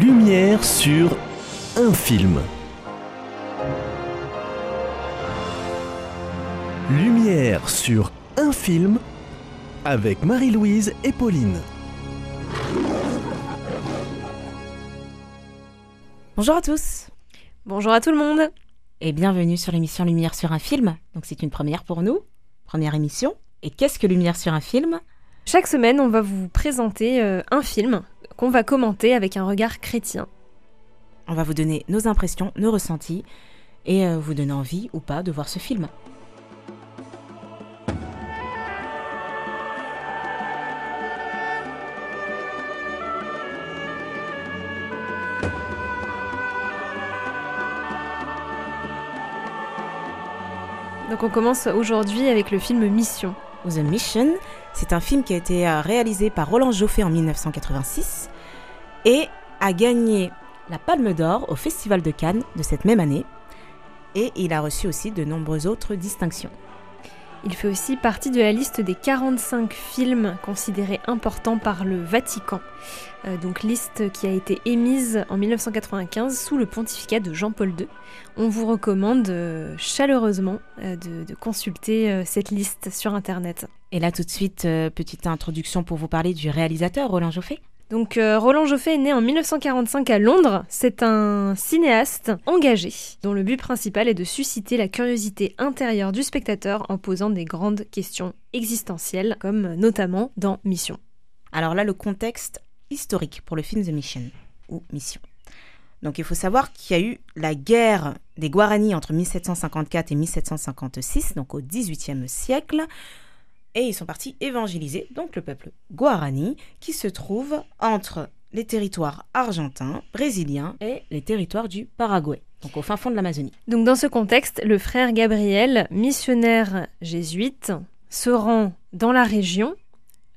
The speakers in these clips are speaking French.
Lumière sur un film. Lumière sur un film avec Marie-Louise et Pauline. Bonjour à tous. Bonjour à tout le monde. Et bienvenue sur l'émission Lumière sur un film. Donc c'est une première pour nous, première émission. Et qu'est-ce que Lumière sur un film? Chaque semaine, on va vous présenter euh, un film qu'on va commenter avec un regard chrétien. On va vous donner nos impressions, nos ressentis et euh, vous donner envie ou pas de voir ce film. Donc on commence aujourd'hui avec le film Mission. The Mission, c'est un film qui a été euh, réalisé par Roland Joffé en 1986 et a gagné la Palme d'Or au Festival de Cannes de cette même année. Et il a reçu aussi de nombreuses autres distinctions. Il fait aussi partie de la liste des 45 films considérés importants par le Vatican. Euh, donc liste qui a été émise en 1995 sous le pontificat de Jean-Paul II. On vous recommande euh, chaleureusement euh, de, de, consulter cette liste sur Internet. Et là tout de suite, petite introduction pour vous parler du réalisateur Roland Joffé. Donc euh, Roland Joffé est né en 1945 à Londres. C'est un cinéaste engagé dont le but principal est de susciter la curiosité intérieure du spectateur en posant des grandes questions existentielles, comme notamment dans Mission. Alors là, le contexte historique pour le film The Mission ou Mission. Donc il faut savoir qu'il y a eu la guerre des Guaranis entre 1754 et 1756, donc au XVIIIe siècle et ils sont partis évangéliser donc le peuple guarani qui se trouve entre les territoires argentins, brésiliens et les territoires du Paraguay, donc au fin fond de l'Amazonie. Donc dans ce contexte, le frère Gabriel, missionnaire jésuite, se rend dans la région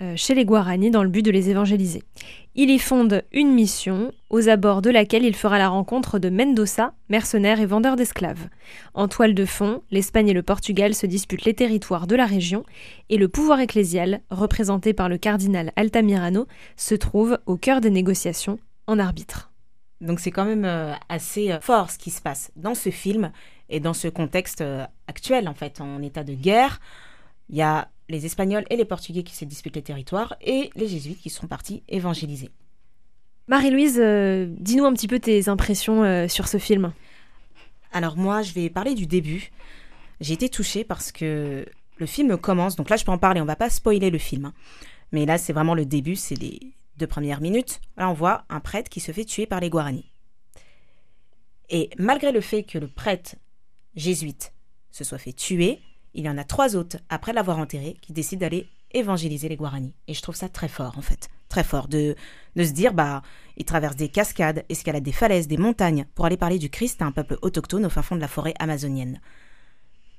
euh, chez les Guaranis dans le but de les évangéliser. Il y fonde une mission aux abords de laquelle il fera la rencontre de Mendoza, mercenaire et vendeur d'esclaves. En toile de fond, l'Espagne et le Portugal se disputent les territoires de la région et le pouvoir ecclésial, représenté par le cardinal Altamirano, se trouve au cœur des négociations en arbitre. Donc c'est quand même euh, assez euh, fort ce qui se passe dans ce film et dans ce contexte actuel en fait, en état de guerre. Il y a les Espagnols et les Portugais qui se disputent les territoires et les Jésuites qui sont partis évangéliser. Marie-Louise, euh, dis-nous un petit peu tes impressions euh, sur ce film. Alors moi, je vais parler du début. J'ai été touchée parce que le film commence, donc là je peux en parler, on va pas spoiler le film. Hein. Mais là c'est vraiment le début, c'est les deux premières minutes. Là on voit un prêtre qui se fait tuer par les Guaranis. Et malgré le fait que le prêtre jésuite se soit fait tuer, il y en a trois autres, après l'avoir enterré, qui décident d'aller évangéliser les Guaranis. Et je trouve ça très fort, en fait. Très fort. De, de se dire, bah, ils traversent des cascades, escaladent des falaises, des montagnes, pour aller parler du Christ à un peuple autochtone au fin fond de la forêt amazonienne.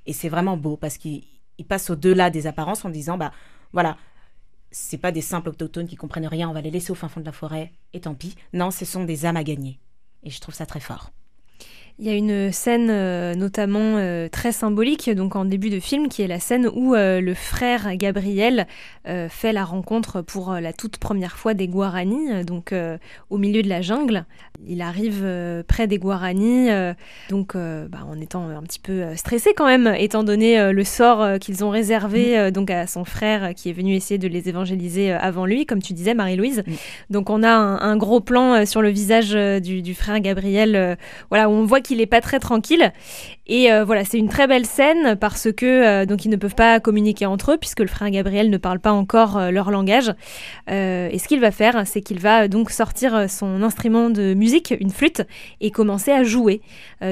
Et c'est vraiment beau, parce qu'ils passent au-delà des apparences en disant, bah, voilà, c'est pas des simples autochtones qui comprennent rien, on va les laisser au fin fond de la forêt, et tant pis. Non, ce sont des âmes à gagner. Et je trouve ça très fort. Il y a une scène euh, notamment euh, très symbolique, donc en début de film, qui est la scène où euh, le frère Gabriel fait la rencontre pour la toute première fois des Guaranis, donc au milieu de la jungle. Il arrive près des Guaranis, donc bah, en étant un petit peu stressé quand même, étant donné le sort qu'ils ont réservé mm. donc à son frère qui est venu essayer de les évangéliser avant lui, comme tu disais, Marie-Louise. Mm. Donc on a un, gros plan sur le visage du, du frère Gabriel, voilà, où on voit qu'il il est pas très tranquille. Et euh, voilà, c'est une très belle scène parce que euh, donc ils ne peuvent pas communiquer entre eux puisque le frère Gabriel ne parle pas encore euh, leur langage. et ce qu'il va faire, c'est qu'il va donc sortir son instrument de musique, une flûte, et commencer à jouer.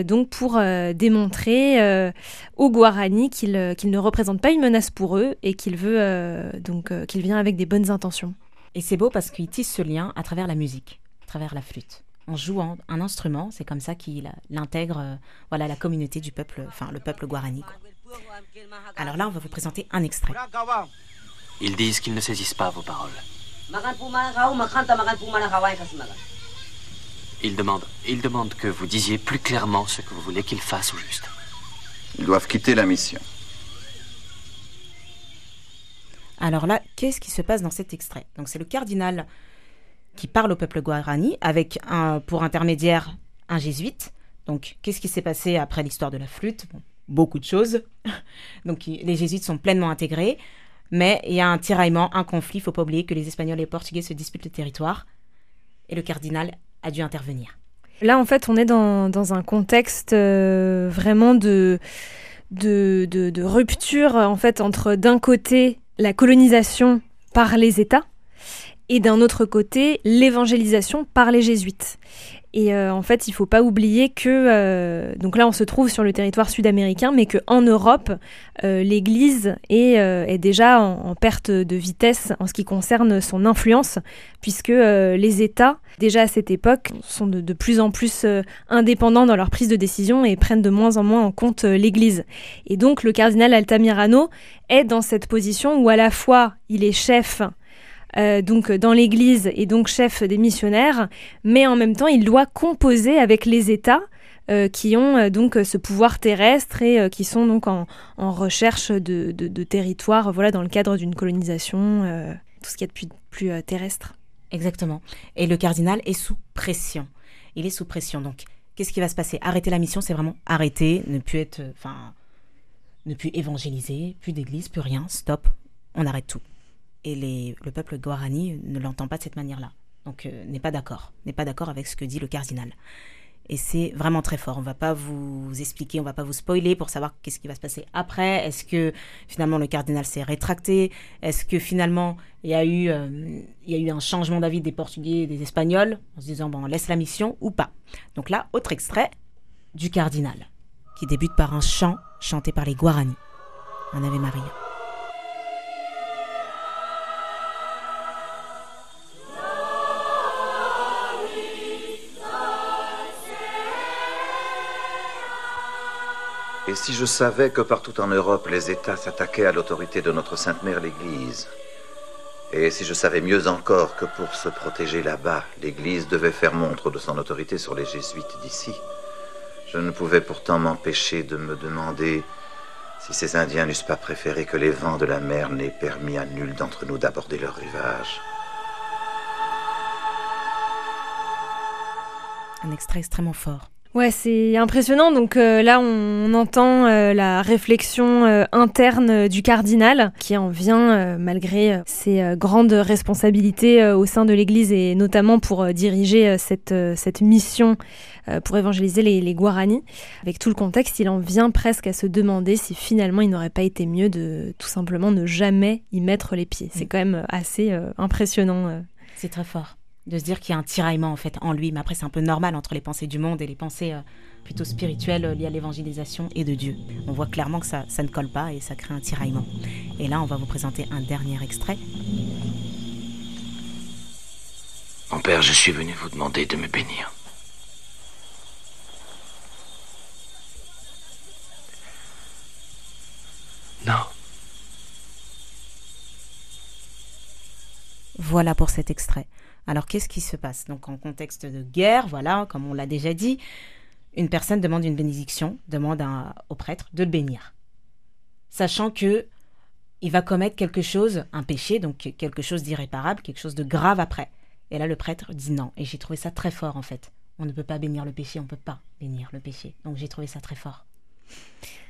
donc pour démontrer aux Guarani qu'il ne représente pas une menace pour eux et qu'il veut donc qu'il vient avec des bonnes intentions. Et c'est beau parce qu'il tisse ce lien à travers la musique, à travers la flûte en jouant un instrument. C'est comme ça qu'il intègre euh, voilà, la communauté du peuple, enfin le peuple guarani. Alors là, on va vous présenter un extrait. Ils disent qu'ils ne saisissent pas vos paroles. Ils demandent, ils demandent que vous disiez plus clairement ce que vous voulez qu'ils fassent au juste. Ils doivent quitter la mission. Alors là, qu'est-ce qui se passe dans cet extrait? Donc c'est le cardinal qui parle au peuple guarani avec un, pour intermédiaire un jésuite. Donc, qu'est-ce qui s'est passé après l'histoire de la flûte? Beaucoup de choses. Donc, les jésuites sont pleinement intégrés, mais il y a un tiraillement, un conflit. Il faut pas oublier que les Espagnols et les Portugais se disputent le territoire, et le cardinal a dû intervenir. Là, en fait, on est dans, un contexte euh, vraiment de, de, de, rupture en fait entre d'un côté la colonisation par les États et d'un autre côté l'évangélisation par les jésuites. Et euh, en fait, il faut pas oublier que euh, donc là, on se trouve sur le territoire sud-américain, mais que en Europe, euh, l'Église est, déjà en, perte de vitesse en ce qui concerne son influence, puisque les États, déjà à cette époque, sont de plus en plus indépendants dans leur prise de décision et prennent de moins en moins en compte l'Église. Et donc, le cardinal Altamirano est dans cette position où à la fois il est chef euh, donc dans l'Église et donc chef des missionnaires, mais en même temps il doit composer avec les États euh, qui ont euh, donc ce pouvoir terrestre et qui sont donc en, recherche de, de, territoires voilà, dans le cadre d'une colonisation, tout ce qu'il y a de plus, plus terrestre. Exactement. Et le cardinal est sous pression. Il est sous pression. Donc, qu'est-ce qui va se passer? Arrêter la mission, c'est vraiment arrêter, ne plus être, enfin, ne plus évangéliser, plus d'église, plus rien. Stop. On arrête tout et le peuple guarani ne l'entend pas de cette manière-là. Donc euh, n'est pas d'accord, n'est pas d'accord avec ce que dit le cardinal. Et c'est vraiment très fort. On va pas vous expliquer, on va pas vous spoiler pour savoir qu'est-ce qui va se passer après. Est-ce que finalement le cardinal s'est rétracté? Est-ce que finalement il y a eu euh, un changement d'avis des Portugais et des Espagnols en se disant bon on laisse la mission ou pas? Donc là, autre extrait du cardinal qui débute par un chant chanté par les Guarani, un Ave Maria. Et si je savais que partout en Europe, les États s'attaquaient à l'autorité de notre Sainte Mère l'Église, et si je savais mieux encore que pour se protéger là-bas, l'Église devait faire montre de son autorité sur les jésuites d'ici, je ne pouvais pourtant m'empêcher de me demander si ces Indiens n'eussent pas préféré que les vents de la mer n'aient permis à nul d'entre nous d'aborder leur rivage. Un extrait extrêmement fort. Ouais, c'est impressionnant. Donc euh, là, on, entend euh, la réflexion euh, interne du cardinal qui en vient malgré ses grandes responsabilités au sein de l'Église et notamment pour diriger cette, cette mission pour évangéliser les, les Guarani. Avec tout le contexte, il en vient presque à se demander si finalement il n'aurait pas été mieux de tout simplement ne jamais y mettre les pieds. C'est mm. quand même assez impressionnant. C'est très fort de se dire qu'il y a un tiraillement en fait en lui. Mais après, c'est un peu normal entre les pensées du monde et les pensées euh, plutôt spirituelles euh, liées à l'évangélisation et de Dieu. On voit clairement que ça, ça ne colle pas et ça crée un tiraillement. Et là, on va vous présenter un dernier extrait. Mon père, je suis venu vous demander de me bénir. Non. Voilà pour cet extrait. Alors qu'est-ce qui se passe? Donc en contexte de guerre, voilà, comme on l'a déjà dit, une personne demande une bénédiction, demande au prêtre de le bénir, sachant que il va commettre quelque chose, un péché, donc quelque chose d'irréparable, quelque chose de grave après. Et là, le prêtre dit non. Et j'ai trouvé ça très fort, en fait. On ne peut pas bénir le péché, on ne peut pas bénir le péché. Donc j'ai trouvé ça très fort.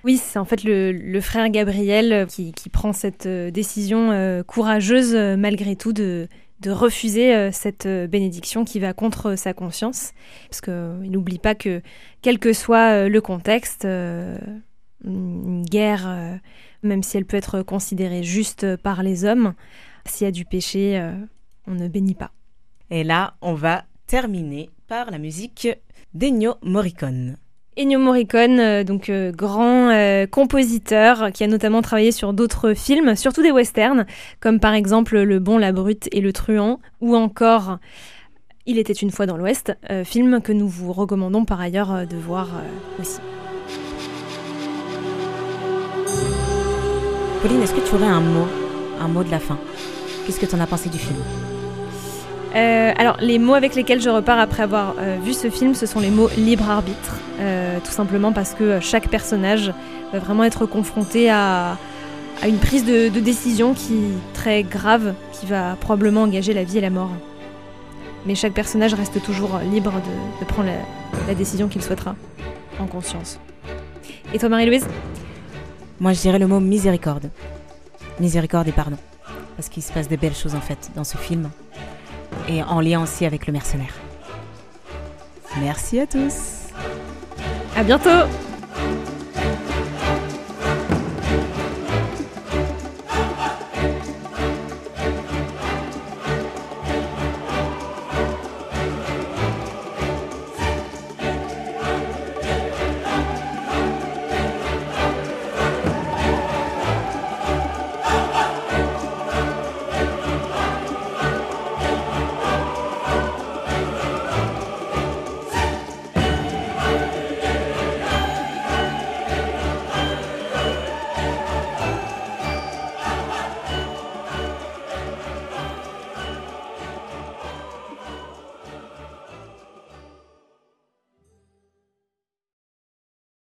Oui, c'est en fait le, frère Gabriel qui, prend cette euh, décision euh, courageuse, euh, malgré tout, de, de refuser euh, cette euh, bénédiction qui va contre sa conscience. Parce qu'il euh, n'oublie pas que, quel que soit le contexte, une guerre, même si elle peut être considérée juste par les hommes, s'il y a du péché, on ne bénit pas. Et là, on va terminer par la musique d'Ennio Morricone. Ennio Morricone, euh, donc euh, grand euh, compositeur qui a notamment travaillé sur d'autres films, surtout des westerns, comme par exemple Le Bon, la Brute et le Truand, ou encore Il était une fois dans l'Ouest, film que nous vous recommandons par ailleurs de voir aussi. Pauline, est-ce que tu aurais un mot, un mot de la fin? Qu'est-ce que tu en as pensé du film? Euh, alors, les mots avec lesquels je repars après avoir euh, vu ce film, ce sont les mots libre arbitre. Euh, tout simplement parce que chaque personnage va vraiment être confronté à, une prise de, décision qui très grave, qui va probablement engager la vie et la mort. Mais chaque personnage reste toujours libre de, prendre la, la décision qu'il souhaitera, en conscience. Et toi, Marie-Louise? Moi, je dirais le mot miséricorde. Miséricorde et pardon. Parce qu'il se passe de belles choses en fait dans ce film et en lien aussi avec le mercenaire. Merci à tous. À bientôt.